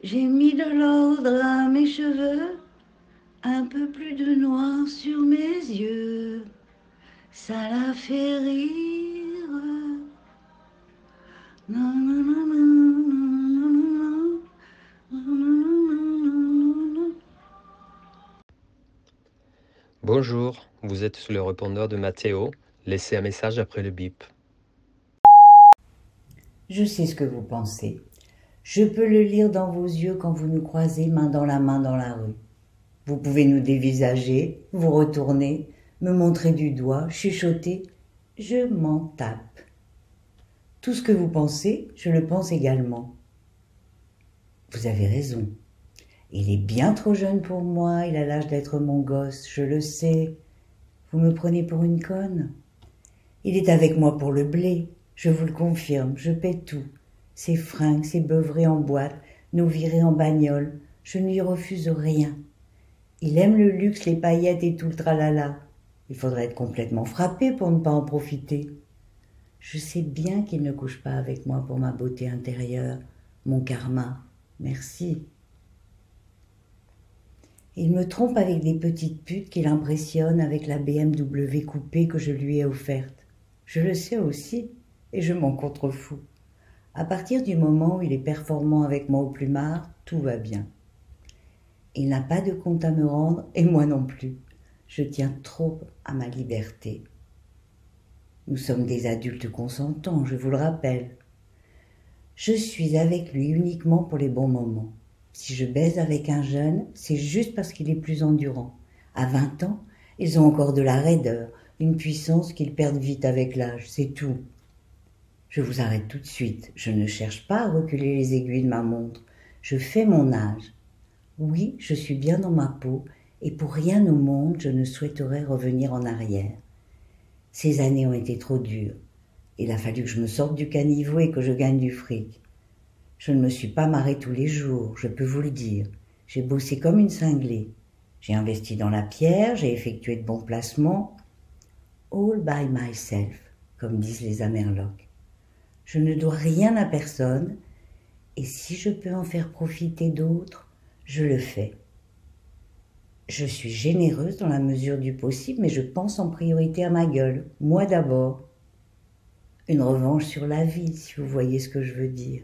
J'ai mis de l'ordre à mes cheveux, un peu plus de noir sur mes yeux. Ça la fait rire. Bonjour, vous êtes sous le répondeur de Mathéo. Laissez un message après le bip. Je sais ce que vous pensez. Je peux le lire dans vos yeux quand vous nous croisez main dans la main dans la rue. Vous pouvez nous dévisager, vous retourner, me montrer du doigt, chuchoter. Je m'en tape. Tout ce que vous pensez, je le pense également. Vous avez raison. Il est bien trop jeune pour moi, il a l'âge d'être mon gosse, je le sais. Vous me prenez pour une conne Il est avec moi pour le blé, je vous le confirme, je paie tout. Ses fringues, ses beuveries en boîte, nos virées en bagnole, je ne lui refuse rien. Il aime le luxe, les paillettes et tout le tralala. Il faudrait être complètement frappé pour ne pas en profiter. Je sais bien qu'il ne couche pas avec moi pour ma beauté intérieure, mon karma. Merci. Il me trompe avec des petites putes qu'il impressionne avec la BMW coupée que je lui ai offerte. Je le sais aussi, et je m'en contrefous. À partir du moment où il est performant avec moi au plumard, tout va bien. Il n'a pas de compte à me rendre, et moi non plus. Je tiens trop à ma liberté. Nous sommes des adultes consentants, je vous le rappelle. Je suis avec lui uniquement pour les bons moments. Si je baise avec un jeune, c'est juste parce qu'il est plus endurant. À vingt ans, ils ont encore de la raideur, une puissance qu'ils perdent vite avec l'âge, c'est tout. Je vous arrête tout de suite. Je ne cherche pas à reculer les aiguilles de ma montre. Je fais mon âge. Oui, je suis bien dans ma peau, et pour rien au monde je ne souhaiterais revenir en arrière. Ces années ont été trop dures. Il a fallu que je me sorte du caniveau et que je gagne du fric. Je ne me suis pas marrée tous les jours, je peux vous le dire. J'ai bossé comme une cinglée. J'ai investi dans la pierre, j'ai effectué de bons placements. All by myself, comme disent les Amerlocs. Je ne dois rien à personne, et si je peux en faire profiter d'autres, je le fais. Je suis généreuse dans la mesure du possible, mais je pense en priorité à ma gueule, moi d'abord. Une revanche sur la vie, si vous voyez ce que je veux dire.